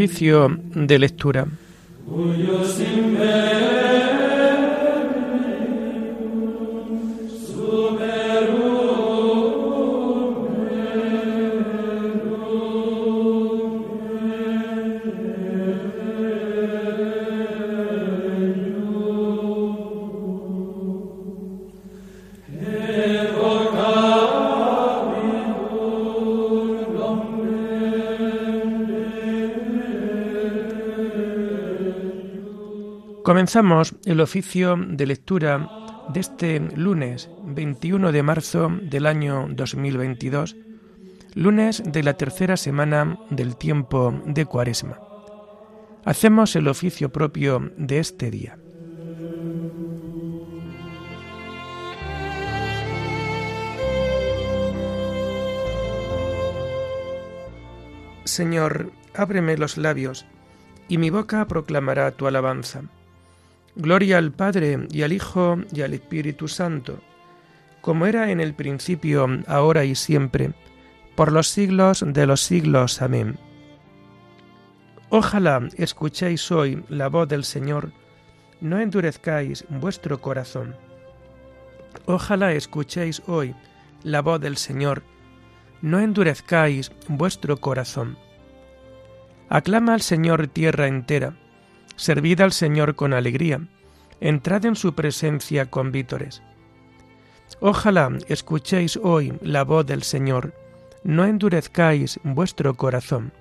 Oficio de lectura. Comenzamos el oficio de lectura de este lunes 21 de marzo del año 2022, lunes de la tercera semana del tiempo de Cuaresma. Hacemos el oficio propio de este día. Señor, ábreme los labios, y mi boca proclamará tu alabanza. Gloria al Padre y al Hijo y al Espíritu Santo, como era en el principio, ahora y siempre, por los siglos de los siglos. Amén. Ojalá escuchéis hoy la voz del Señor, no endurezcáis vuestro corazón. Ojalá escuchéis hoy la voz del Señor, no endurezcáis vuestro corazón. Aclama al Señor tierra entera, Servid al Señor con alegría, entrad en su presencia con vítores. Ojalá escuchéis hoy la voz del Señor, no endurezcáis vuestro corazón.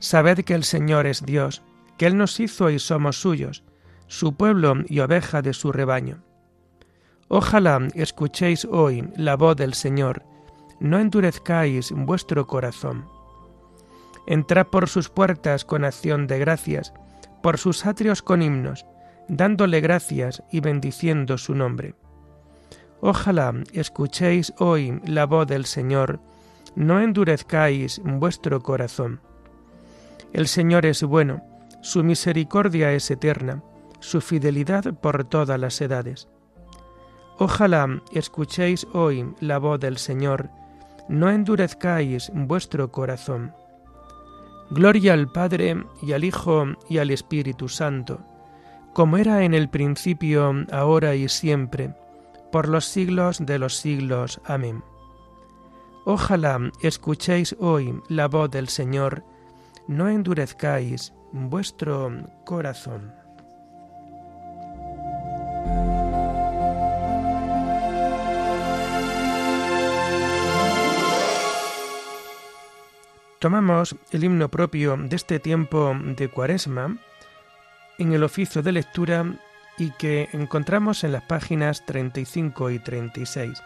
Sabed que el Señor es Dios, que Él nos hizo y somos suyos, su pueblo y oveja de su rebaño. Ojalá escuchéis hoy la voz del Señor, no endurezcáis vuestro corazón. Entrad por sus puertas con acción de gracias, por sus atrios con himnos, dándole gracias y bendiciendo su nombre. Ojalá escuchéis hoy la voz del Señor, no endurezcáis vuestro corazón. El Señor es bueno, su misericordia es eterna, su fidelidad por todas las edades. Ojalá escuchéis hoy la voz del Señor, no endurezcáis vuestro corazón. Gloria al Padre y al Hijo y al Espíritu Santo, como era en el principio, ahora y siempre, por los siglos de los siglos. Amén. Ojalá escuchéis hoy la voz del Señor, no endurezcáis vuestro corazón. Tomamos el himno propio de este tiempo de Cuaresma en el oficio de lectura y que encontramos en las páginas 35 y 36.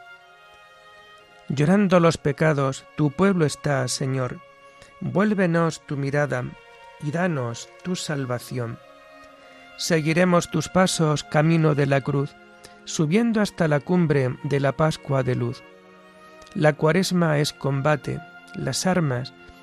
Llorando los pecados, tu pueblo está, Señor. Vuélvenos tu mirada y danos tu salvación. Seguiremos tus pasos camino de la cruz, subiendo hasta la cumbre de la Pascua de luz. La cuaresma es combate, las armas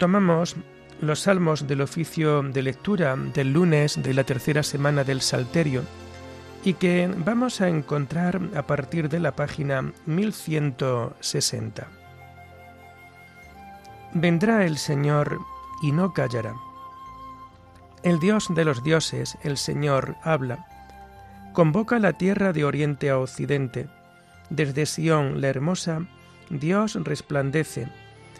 Tomamos los salmos del oficio de lectura del lunes de la tercera semana del Salterio y que vamos a encontrar a partir de la página 1160. Vendrá el Señor y no callará. El Dios de los dioses, el Señor, habla. Convoca la tierra de oriente a occidente. Desde Sión la hermosa, Dios resplandece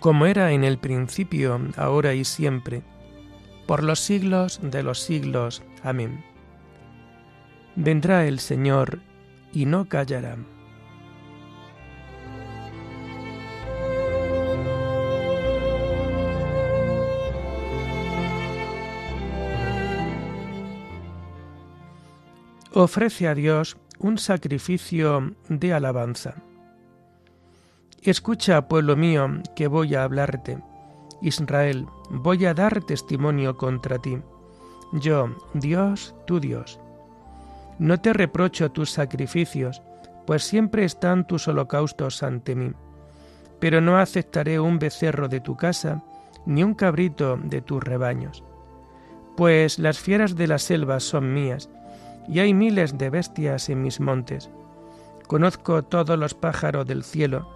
como era en el principio, ahora y siempre, por los siglos de los siglos. Amén. Vendrá el Señor y no callará. Ofrece a Dios un sacrificio de alabanza. Escucha, pueblo mío, que voy a hablarte. Israel, voy a dar testimonio contra ti. Yo, Dios, tu Dios. No te reprocho tus sacrificios, pues siempre están tus holocaustos ante mí. Pero no aceptaré un becerro de tu casa, ni un cabrito de tus rebaños. Pues las fieras de la selva son mías, y hay miles de bestias en mis montes. Conozco todos los pájaros del cielo,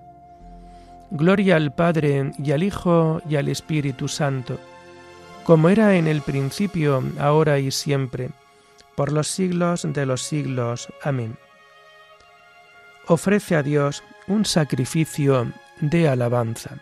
Gloria al Padre y al Hijo y al Espíritu Santo, como era en el principio, ahora y siempre, por los siglos de los siglos. Amén. Ofrece a Dios un sacrificio de alabanza.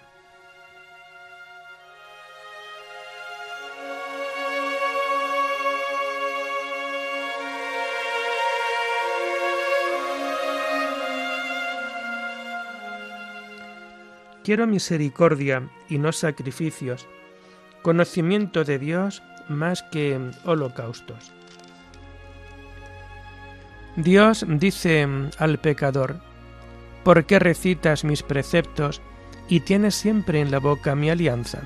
Quiero misericordia y no sacrificios, conocimiento de Dios más que holocaustos. Dios dice al pecador, ¿por qué recitas mis preceptos y tienes siempre en la boca mi alianza?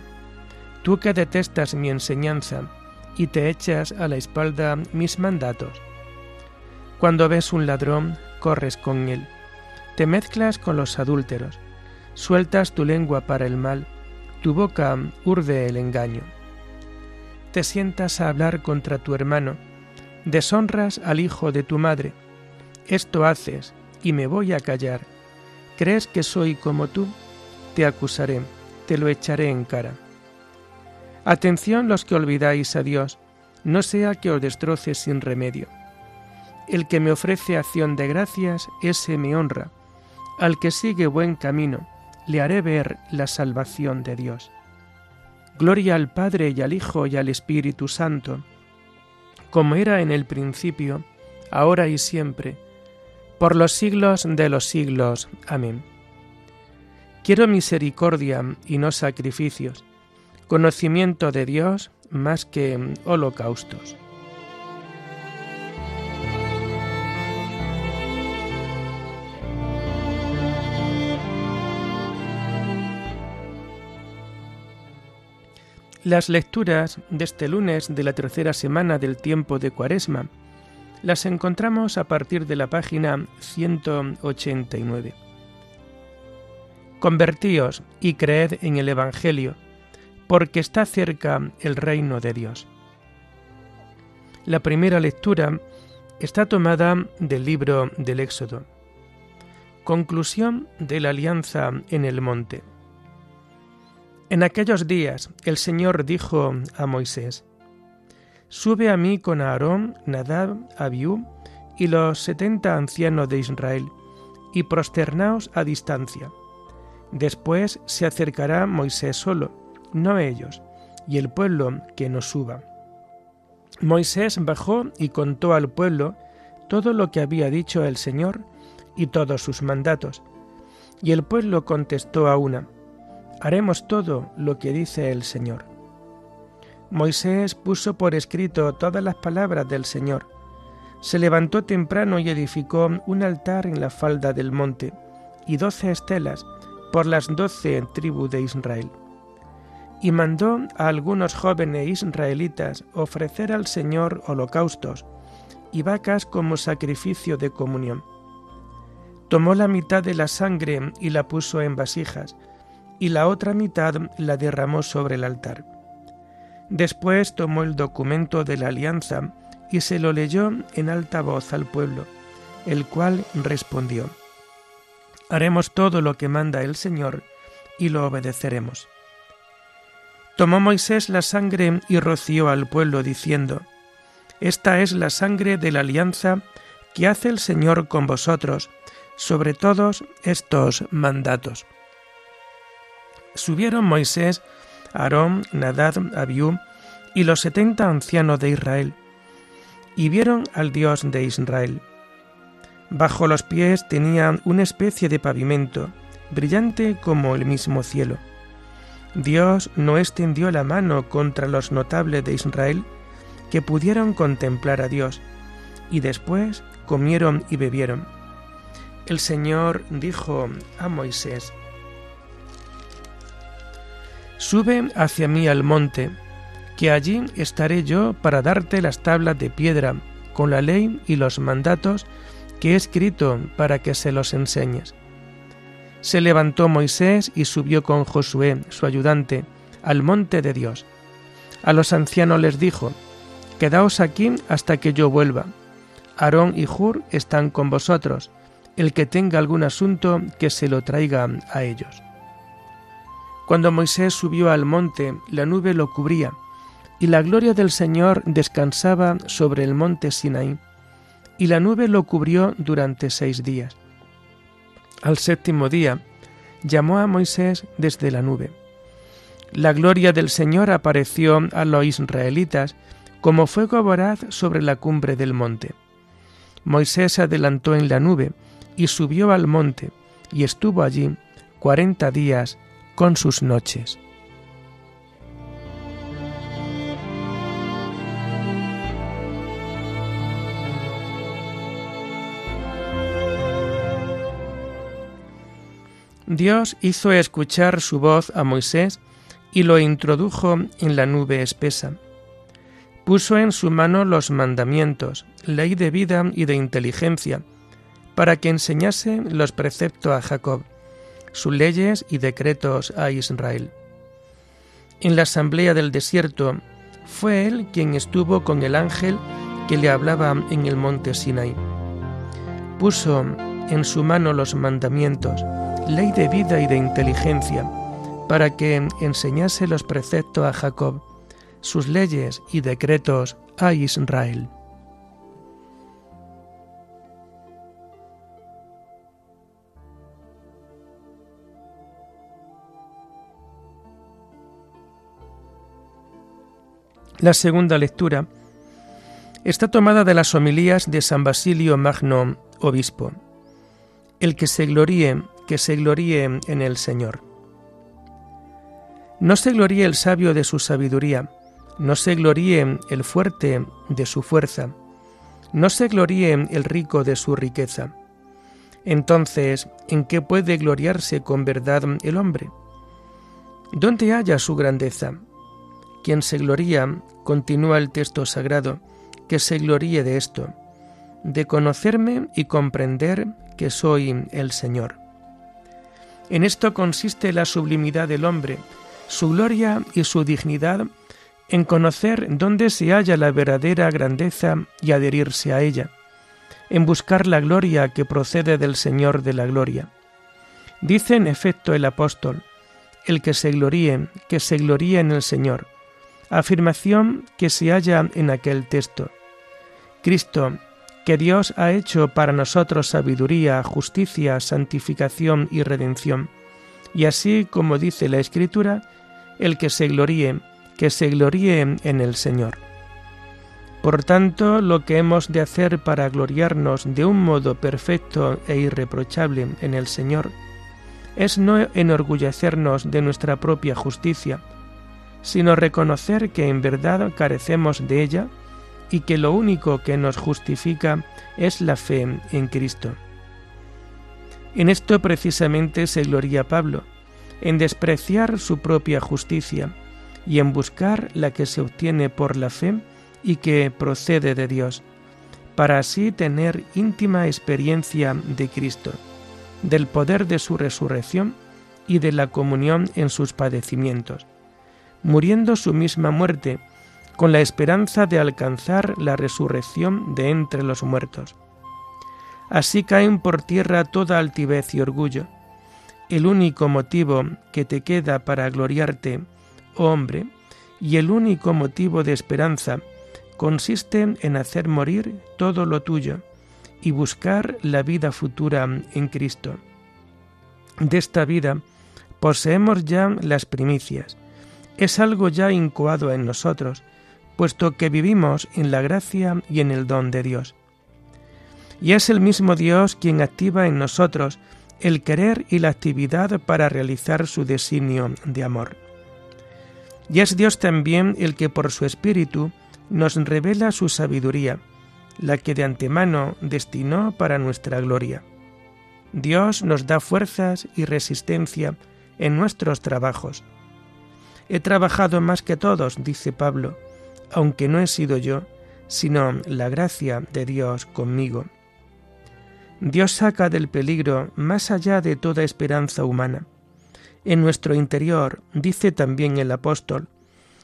Tú que detestas mi enseñanza y te echas a la espalda mis mandatos. Cuando ves un ladrón, corres con él, te mezclas con los adúlteros, Sueltas tu lengua para el mal, tu boca urde el engaño. Te sientas a hablar contra tu hermano, deshonras al hijo de tu madre. Esto haces, y me voy a callar. ¿Crees que soy como tú? Te acusaré, te lo echaré en cara. Atención los que olvidáis a Dios, no sea que os destroce sin remedio. El que me ofrece acción de gracias, ese me honra. Al que sigue buen camino, le haré ver la salvación de Dios. Gloria al Padre y al Hijo y al Espíritu Santo, como era en el principio, ahora y siempre, por los siglos de los siglos. Amén. Quiero misericordia y no sacrificios, conocimiento de Dios más que holocaustos. Las lecturas de este lunes de la tercera semana del tiempo de Cuaresma las encontramos a partir de la página 189. Convertíos y creed en el Evangelio, porque está cerca el reino de Dios. La primera lectura está tomada del libro del Éxodo. Conclusión de la alianza en el monte. En aquellos días el Señor dijo a Moisés, Sube a mí con Aarón, Nadab, Abiú y los setenta ancianos de Israel, y prosternaos a distancia. Después se acercará Moisés solo, no ellos, y el pueblo que no suba. Moisés bajó y contó al pueblo todo lo que había dicho el Señor y todos sus mandatos. Y el pueblo contestó a una, haremos todo lo que dice el Señor. Moisés puso por escrito todas las palabras del Señor. Se levantó temprano y edificó un altar en la falda del monte y doce estelas por las doce tribus de Israel. Y mandó a algunos jóvenes israelitas ofrecer al Señor holocaustos y vacas como sacrificio de comunión. Tomó la mitad de la sangre y la puso en vasijas, y la otra mitad la derramó sobre el altar. Después tomó el documento de la alianza y se lo leyó en alta voz al pueblo, el cual respondió, Haremos todo lo que manda el Señor y lo obedeceremos. Tomó Moisés la sangre y roció al pueblo diciendo, Esta es la sangre de la alianza que hace el Señor con vosotros sobre todos estos mandatos. Subieron Moisés, Aarón, Nadad, Abiú y los setenta ancianos de Israel, y vieron al Dios de Israel. Bajo los pies tenían una especie de pavimento, brillante como el mismo cielo. Dios no extendió la mano contra los notables de Israel que pudieron contemplar a Dios, y después comieron y bebieron. El Señor dijo a Moisés, Sube hacia mí al monte, que allí estaré yo para darte las tablas de piedra con la ley y los mandatos que he escrito para que se los enseñes. Se levantó Moisés y subió con Josué, su ayudante, al monte de Dios. A los ancianos les dijo, Quedaos aquí hasta que yo vuelva. Aarón y Hur están con vosotros. El que tenga algún asunto, que se lo traiga a ellos. Cuando Moisés subió al monte, la nube lo cubría, y la gloria del Señor descansaba sobre el monte Sinaí, y la nube lo cubrió durante seis días. Al séptimo día, llamó a Moisés desde la nube. La gloria del Señor apareció a los israelitas como fuego voraz sobre la cumbre del monte. Moisés se adelantó en la nube y subió al monte y estuvo allí cuarenta días con sus noches. Dios hizo escuchar su voz a Moisés y lo introdujo en la nube espesa. Puso en su mano los mandamientos, ley de vida y de inteligencia, para que enseñase los preceptos a Jacob sus leyes y decretos a Israel. En la asamblea del desierto fue él quien estuvo con el ángel que le hablaba en el monte Sinai. Puso en su mano los mandamientos, ley de vida y de inteligencia, para que enseñase los preceptos a Jacob, sus leyes y decretos a Israel. La segunda lectura está tomada de las homilías de San Basilio Magno, obispo. El que se gloríe, que se gloríe en el Señor. No se gloríe el sabio de su sabiduría, no se gloríe el fuerte de su fuerza, no se gloríe el rico de su riqueza. Entonces, ¿en qué puede gloriarse con verdad el hombre? ¿Dónde haya su grandeza? Quien se gloría, continúa el texto sagrado, que se gloríe de esto, de conocerme y comprender que soy el Señor. En esto consiste la sublimidad del hombre, su gloria y su dignidad en conocer dónde se halla la verdadera grandeza y adherirse a ella, en buscar la gloria que procede del Señor de la gloria. Dice en efecto el apóstol, el que se gloríe, que se gloríe en el Señor, afirmación que se halla en aquel texto. Cristo, que Dios ha hecho para nosotros sabiduría, justicia, santificación y redención. Y así como dice la Escritura, el que se gloríe, que se gloríe en el Señor. Por tanto, lo que hemos de hacer para gloriarnos de un modo perfecto e irreprochable en el Señor es no enorgullecernos de nuestra propia justicia, sino reconocer que en verdad carecemos de ella y que lo único que nos justifica es la fe en Cristo. En esto precisamente se gloria Pablo, en despreciar su propia justicia y en buscar la que se obtiene por la fe y que procede de Dios, para así tener íntima experiencia de Cristo, del poder de su resurrección y de la comunión en sus padecimientos, muriendo su misma muerte, con la esperanza de alcanzar la resurrección de entre los muertos. Así caen por tierra toda altivez y orgullo. El único motivo que te queda para gloriarte, oh hombre, y el único motivo de esperanza consiste en hacer morir todo lo tuyo y buscar la vida futura en Cristo. De esta vida poseemos ya las primicias. Es algo ya incoado en nosotros, puesto que vivimos en la gracia y en el don de Dios. Y es el mismo Dios quien activa en nosotros el querer y la actividad para realizar su designio de amor. Y es Dios también el que por su Espíritu nos revela su sabiduría, la que de antemano destinó para nuestra gloria. Dios nos da fuerzas y resistencia en nuestros trabajos. He trabajado más que todos, dice Pablo, aunque no he sido yo, sino la gracia de Dios conmigo. Dios saca del peligro más allá de toda esperanza humana. En nuestro interior, dice también el apóstol,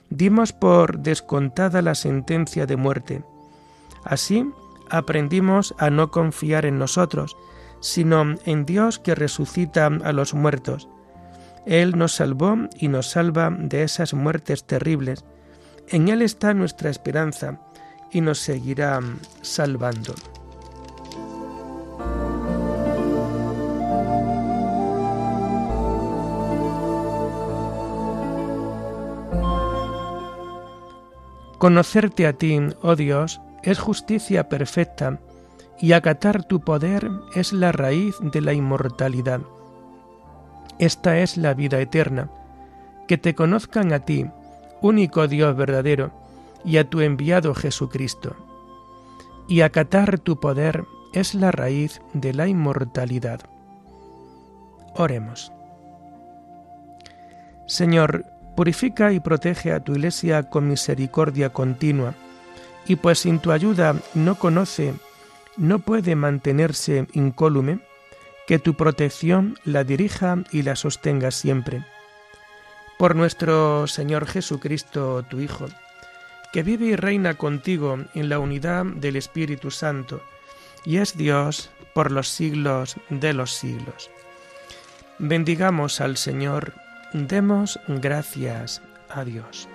dimos por descontada la sentencia de muerte. Así aprendimos a no confiar en nosotros, sino en Dios que resucita a los muertos. Él nos salvó y nos salva de esas muertes terribles. En Él está nuestra esperanza y nos seguirá salvando. Conocerte a ti, oh Dios, es justicia perfecta, y acatar tu poder es la raíz de la inmortalidad. Esta es la vida eterna, que te conozcan a ti, único Dios verdadero, y a tu enviado Jesucristo. Y acatar tu poder es la raíz de la inmortalidad. Oremos. Señor, Purifica y protege a tu iglesia con misericordia continua, y pues sin tu ayuda no conoce, no puede mantenerse incólume, que tu protección la dirija y la sostenga siempre. Por nuestro Señor Jesucristo, tu Hijo, que vive y reina contigo en la unidad del Espíritu Santo, y es Dios por los siglos de los siglos. Bendigamos al Señor Demos gracias a Dios.